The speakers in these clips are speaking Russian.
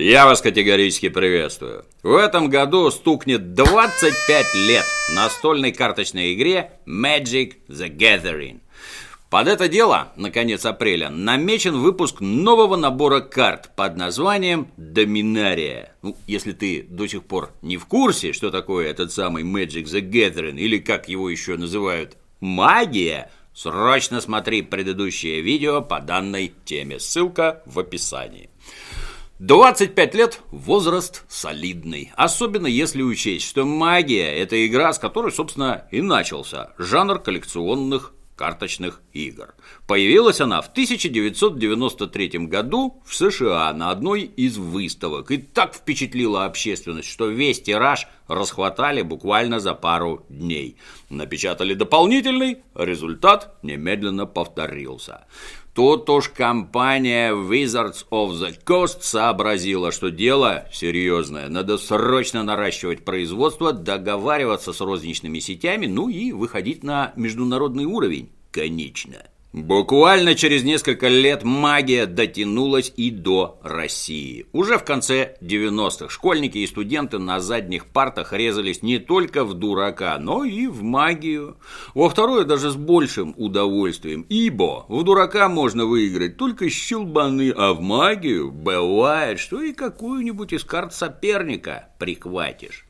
Я вас категорически приветствую. В этом году стукнет 25 лет настольной карточной игре Magic the Gathering. Под это дело, на конец апреля, намечен выпуск нового набора карт под названием «Доминария». Ну, если ты до сих пор не в курсе, что такое этот самый Magic the Gathering, или как его еще называют «магия», срочно смотри предыдущее видео по данной теме. Ссылка в описании. 25 лет – возраст солидный, особенно если учесть, что магия – это игра, с которой, собственно, и начался жанр коллекционных карточных игр. Появилась она в 1993 году в США на одной из выставок и так впечатлила общественность, что весь тираж расхватали буквально за пару дней. Напечатали дополнительный, результат немедленно повторился. Тут уж компания Wizards of the Coast сообразила, что дело серьезное. Надо срочно наращивать производство, договариваться с розничными сетями, ну и выходить на международный уровень. Конечно. Буквально через несколько лет магия дотянулась и до России. Уже в конце 90-х школьники и студенты на задних партах резались не только в дурака, но и в магию. Во второе даже с большим удовольствием, ибо в дурака можно выиграть только щелбаны, а в магию бывает, что и какую-нибудь из карт соперника прихватишь.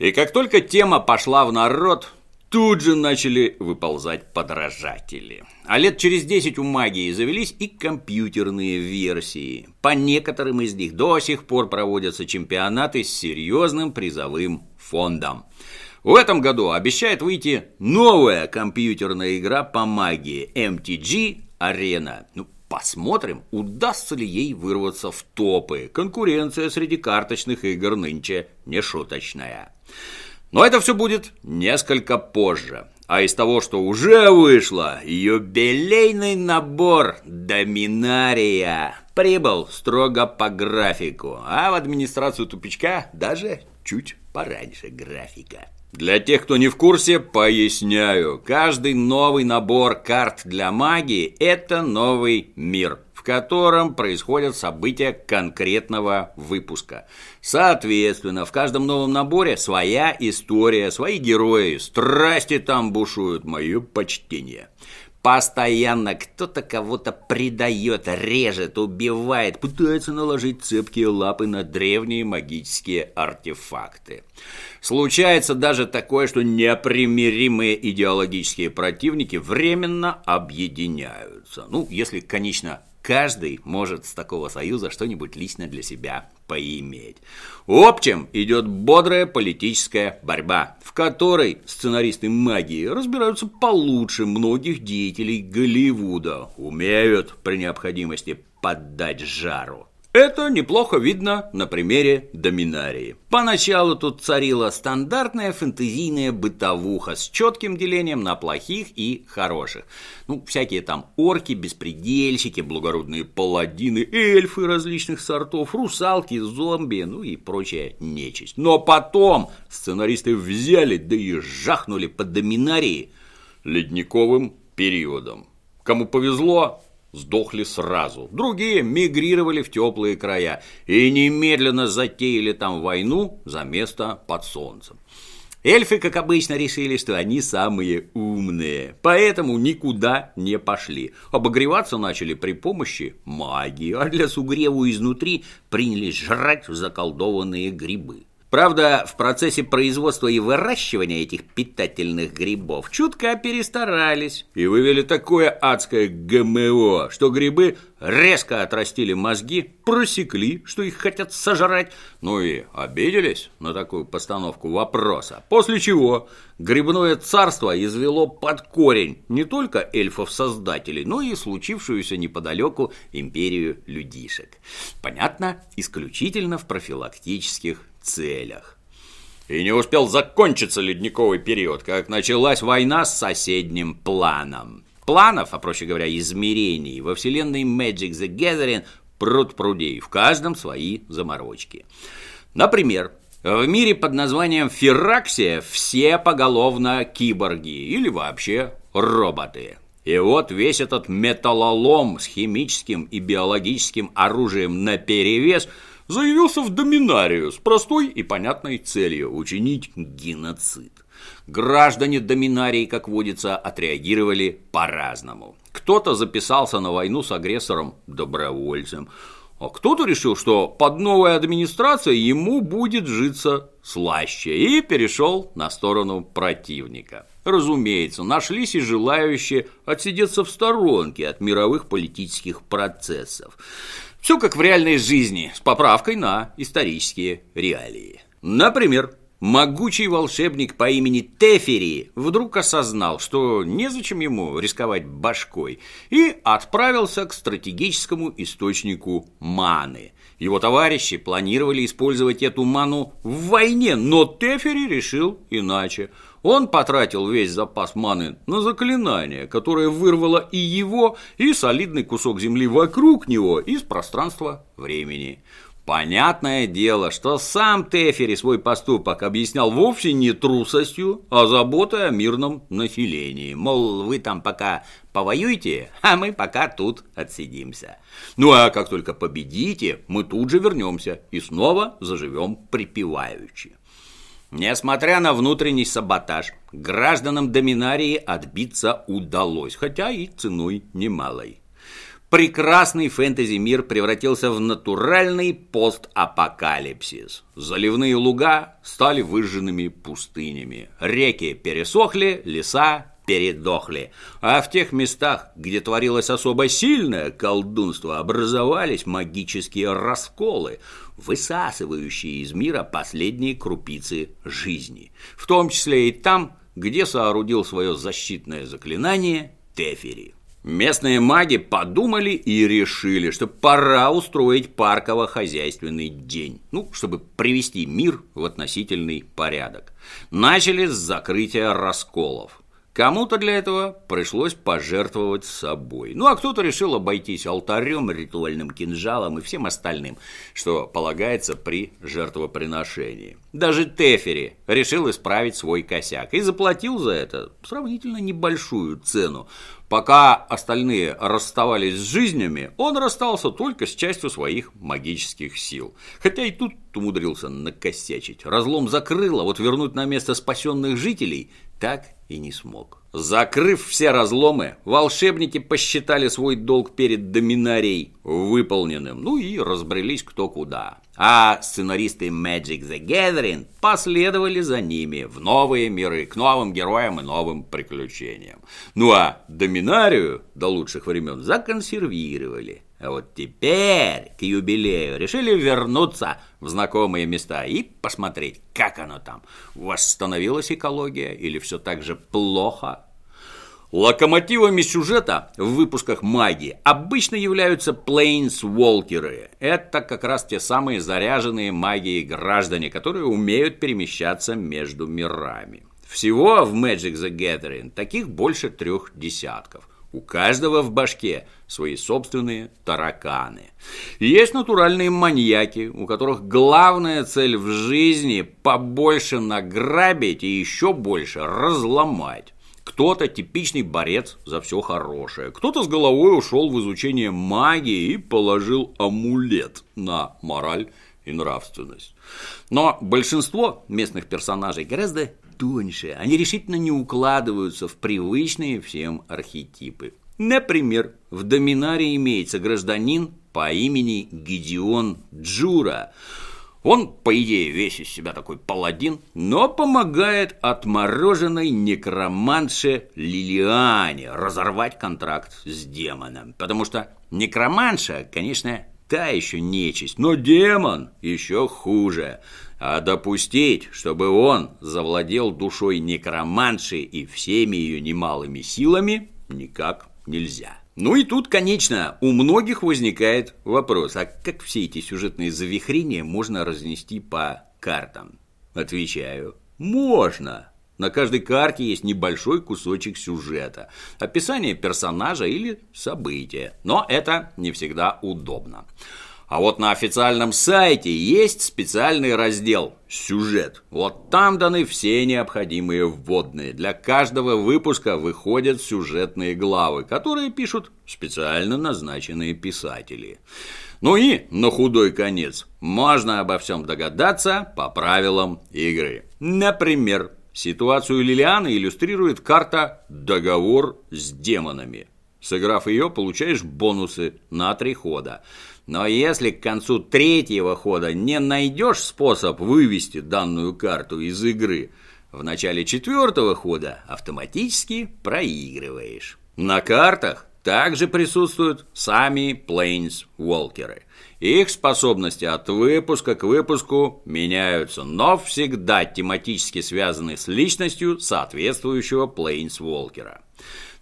И как только тема пошла в народ, Тут же начали выползать подражатели. А лет через 10 у магии завелись и компьютерные версии. По некоторым из них до сих пор проводятся чемпионаты с серьезным призовым фондом. В этом году обещает выйти новая компьютерная игра по магии MTG Arena. Ну, посмотрим, удастся ли ей вырваться в топы. Конкуренция среди карточных игр нынче нешуточная. Но это все будет несколько позже. А из того, что уже вышло, юбилейный набор «Доминария» прибыл строго по графику, а в администрацию тупичка даже чуть пораньше графика. Для тех, кто не в курсе, поясняю. Каждый новый набор карт для магии – это новый мир – котором происходят события конкретного выпуска. Соответственно, в каждом новом наборе своя история, свои герои, страсти там бушуют, мое почтение. Постоянно кто-то кого-то предает, режет, убивает, пытается наложить цепкие лапы на древние магические артефакты. Случается даже такое, что непримиримые идеологические противники временно объединяются. Ну, если, конечно, Каждый может с такого союза что-нибудь лично для себя поиметь. Общем, идет бодрая политическая борьба, в которой сценаристы магии разбираются получше многих деятелей Голливуда, умеют при необходимости поддать жару. Это неплохо видно на примере Доминарии. Поначалу тут царила стандартная фэнтезийная бытовуха с четким делением на плохих и хороших. Ну, всякие там орки, беспредельщики, благородные паладины, эльфы различных сортов, русалки, зомби, ну и прочая нечисть. Но потом сценаристы взяли, да и жахнули по Доминарии ледниковым периодом. Кому повезло, сдохли сразу. Другие мигрировали в теплые края и немедленно затеяли там войну за место под солнцем. Эльфы, как обычно, решили, что они самые умные, поэтому никуда не пошли. Обогреваться начали при помощи магии, а для сугреву изнутри принялись жрать заколдованные грибы. Правда, в процессе производства и выращивания этих питательных грибов чутко перестарались и вывели такое адское ГМО, что грибы резко отрастили мозги, просекли, что их хотят сожрать, ну и обиделись на такую постановку вопроса. После чего грибное царство извело под корень не только эльфов-создателей, но и случившуюся неподалеку империю людишек. Понятно, исключительно в профилактических целях. И не успел закончиться ледниковый период, как началась война с соседним планом. Планов, а проще говоря, измерений во вселенной Magic the Gathering пруд прудей, в каждом свои заморочки. Например, в мире под названием Ферраксия все поголовно киборги или вообще роботы. И вот весь этот металлолом с химическим и биологическим оружием наперевес – заявился в доминарию с простой и понятной целью – учинить геноцид. Граждане доминарии, как водится, отреагировали по-разному. Кто-то записался на войну с агрессором добровольцем, а кто-то решил, что под новой администрацией ему будет житься слаще, и перешел на сторону противника. Разумеется, нашлись и желающие отсидеться в сторонке от мировых политических процессов. Все как в реальной жизни, с поправкой на исторические реалии. Например, Могучий волшебник по имени Тефери вдруг осознал, что незачем ему рисковать башкой, и отправился к стратегическому источнику маны. Его товарищи планировали использовать эту ману в войне, но Тефери решил иначе. Он потратил весь запас маны на заклинание, которое вырвало и его, и солидный кусок земли вокруг него из пространства времени. Понятное дело, что сам Тефери свой поступок объяснял вовсе не трусостью, а заботой о мирном населении. Мол, вы там пока повоюете, а мы пока тут отсидимся. Ну а как только победите, мы тут же вернемся и снова заживем припеваючи. Несмотря на внутренний саботаж, гражданам Доминарии отбиться удалось, хотя и ценой немалой прекрасный фэнтези-мир превратился в натуральный постапокалипсис. Заливные луга стали выжженными пустынями, реки пересохли, леса передохли. А в тех местах, где творилось особо сильное колдунство, образовались магические расколы, высасывающие из мира последние крупицы жизни. В том числе и там, где соорудил свое защитное заклинание Тефери. Местные маги подумали и решили, что пора устроить парково-хозяйственный день, ну, чтобы привести мир в относительный порядок. Начали с закрытия расколов. Кому-то для этого пришлось пожертвовать собой. Ну, а кто-то решил обойтись алтарем, ритуальным кинжалом и всем остальным, что полагается при жертвоприношении. Даже Тефери решил исправить свой косяк и заплатил за это сравнительно небольшую цену. Пока остальные расставались с жизнями, он расстался только с частью своих магических сил. Хотя и тут умудрился накосячить. Разлом закрыл, а вот вернуть на место спасенных жителей так и не смог. Закрыв все разломы, волшебники посчитали свой долг перед доминарией выполненным, ну и разбрелись кто куда. А сценаристы Magic the Gathering последовали за ними в новые миры, к новым героям и новым приключениям. Ну а доминарию до лучших времен законсервировали. А вот теперь к юбилею решили вернуться в знакомые места и посмотреть, как оно там. Восстановилась экология или все так же плохо? Локомотивами сюжета в выпусках магии обычно являются плейнсволкеры. Это как раз те самые заряженные магией граждане, которые умеют перемещаться между мирами. Всего в Magic the Gathering таких больше трех десятков – у каждого в башке свои собственные тараканы. Есть натуральные маньяки, у которых главная цель в жизни побольше награбить и еще больше разломать. Кто-то типичный борец за все хорошее, кто-то с головой ушел в изучение магии и положил амулет на мораль и нравственность. Но большинство местных персонажей гораздо тоньше, они решительно не укладываются в привычные всем архетипы. Например, в Доминаре имеется гражданин по имени Гедеон Джура. Он, по идее, весь из себя такой паладин, но помогает отмороженной некроманше Лилиане разорвать контракт с демоном. Потому что некроманша, конечно, та еще нечисть, но демон еще хуже. А допустить, чтобы он завладел душой некроманши и всеми ее немалыми силами, никак нельзя. Ну и тут, конечно, у многих возникает вопрос, а как все эти сюжетные завихрения можно разнести по картам? Отвечаю, можно. На каждой карте есть небольшой кусочек сюжета, описание персонажа или события, но это не всегда удобно. А вот на официальном сайте есть специальный раздел «Сюжет». Вот там даны все необходимые вводные. Для каждого выпуска выходят сюжетные главы, которые пишут специально назначенные писатели. Ну и, на худой конец, можно обо всем догадаться по правилам игры. Например, ситуацию Лилианы иллюстрирует карта «Договор с демонами». Сыграв ее, получаешь бонусы на три хода. Но если к концу третьего хода не найдешь способ вывести данную карту из игры, в начале четвертого хода автоматически проигрываешь. На картах также присутствуют сами плейнс-волкеры. Их способности от выпуска к выпуску меняются, но всегда тематически связаны с личностью соответствующего плейнс-волкера.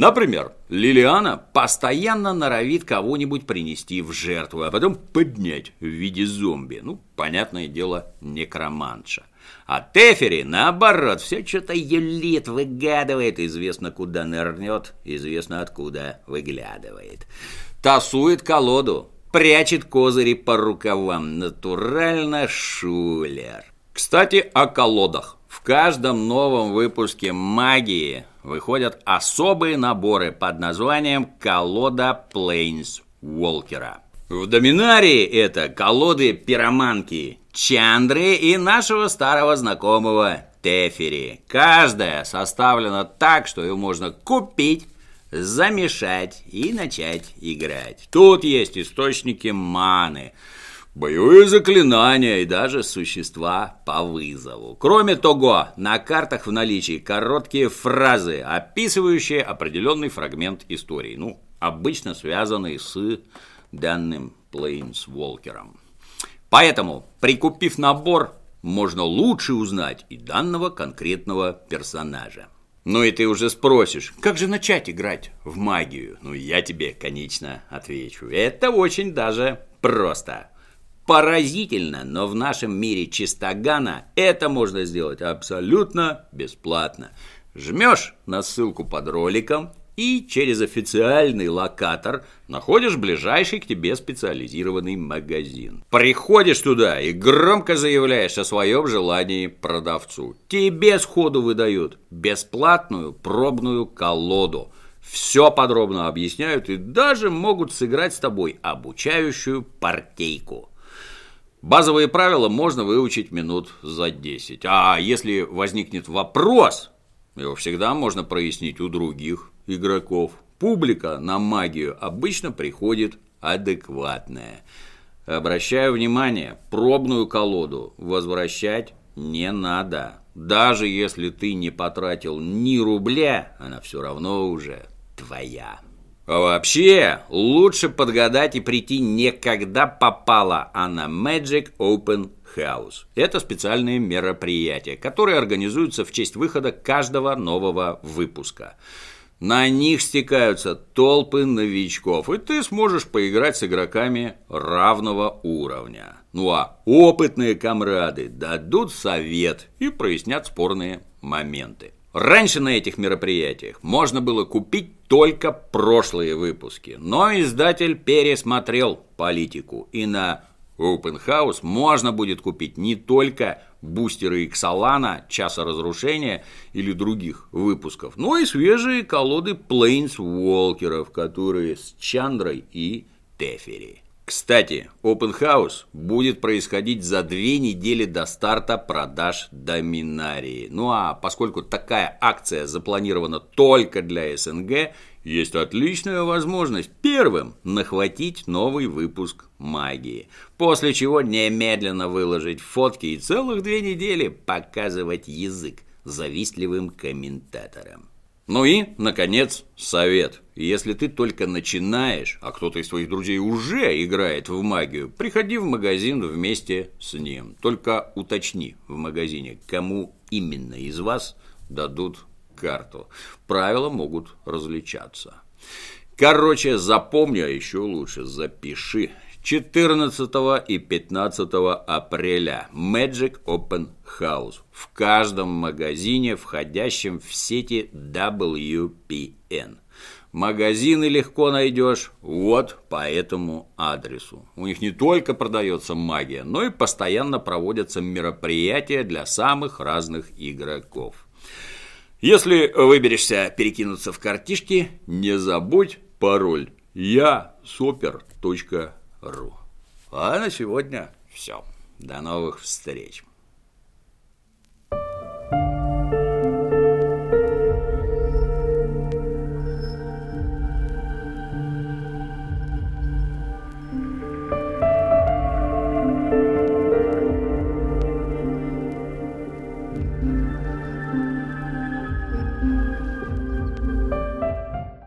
Например, Лилиана постоянно норовит кого-нибудь принести в жертву, а потом поднять в виде зомби. Ну, понятное дело, некроманша. А Тефери, наоборот, все что-то юлит, выгадывает, известно куда нырнет, известно откуда выглядывает. Тасует колоду, прячет козыри по рукавам, натурально шулер. Кстати, о колодах. В каждом новом выпуске «Магии» выходят особые наборы под названием «Колода Плейнс Волкера». В Доминарии это колоды пироманки Чандры и нашего старого знакомого Тефери. Каждая составлена так, что ее можно купить, замешать и начать играть. Тут есть источники маны – боевые заклинания и даже существа по вызову. Кроме того, на картах в наличии короткие фразы, описывающие определенный фрагмент истории, ну, обычно связанный с данным Плейнсволкером. Поэтому, прикупив набор, можно лучше узнать и данного конкретного персонажа. Ну и ты уже спросишь, как же начать играть в магию? Ну, я тебе, конечно, отвечу. Это очень даже просто. Поразительно, но в нашем мире чистогана это можно сделать абсолютно бесплатно. Жмешь на ссылку под роликом и через официальный локатор находишь ближайший к тебе специализированный магазин. Приходишь туда и громко заявляешь о своем желании продавцу. Тебе сходу выдают бесплатную пробную колоду. Все подробно объясняют и даже могут сыграть с тобой обучающую партейку. Базовые правила можно выучить минут за 10. А если возникнет вопрос, его всегда можно прояснить у других игроков. Публика на магию обычно приходит адекватная. Обращаю внимание, пробную колоду возвращать не надо. Даже если ты не потратил ни рубля, она все равно уже твоя. Вообще, лучше подгадать и прийти не когда попало, а на Magic Open House. Это специальные мероприятия, которые организуются в честь выхода каждого нового выпуска. На них стекаются толпы новичков, и ты сможешь поиграть с игроками равного уровня. Ну а опытные комрады дадут совет и прояснят спорные моменты. Раньше на этих мероприятиях можно было купить только прошлые выпуски, но издатель пересмотрел политику, и на Open House можно будет купить не только бустеры Иксалана, Часа Разрушения или других выпусков, но и свежие колоды Плейнсволкеров, которые с Чандрой и Тефери. Кстати, Open House будет происходить за две недели до старта продаж Доминарии. Ну а поскольку такая акция запланирована только для СНГ, есть отличная возможность первым нахватить новый выпуск магии. После чего немедленно выложить фотки и целых две недели показывать язык завистливым комментаторам. Ну и, наконец, совет. Если ты только начинаешь, а кто-то из твоих друзей уже играет в магию, приходи в магазин вместе с ним. Только уточни в магазине, кому именно из вас дадут карту. Правила могут различаться. Короче, запомни, а еще лучше запиши. 14 и 15 апреля Magic Open House в каждом магазине, входящем в сети WPN. Магазины легко найдешь вот по этому адресу. У них не только продается магия, но и постоянно проводятся мероприятия для самых разных игроков. Если выберешься перекинуться в картишки, не забудь пароль я супер.ру. А на сегодня все. До новых встреч.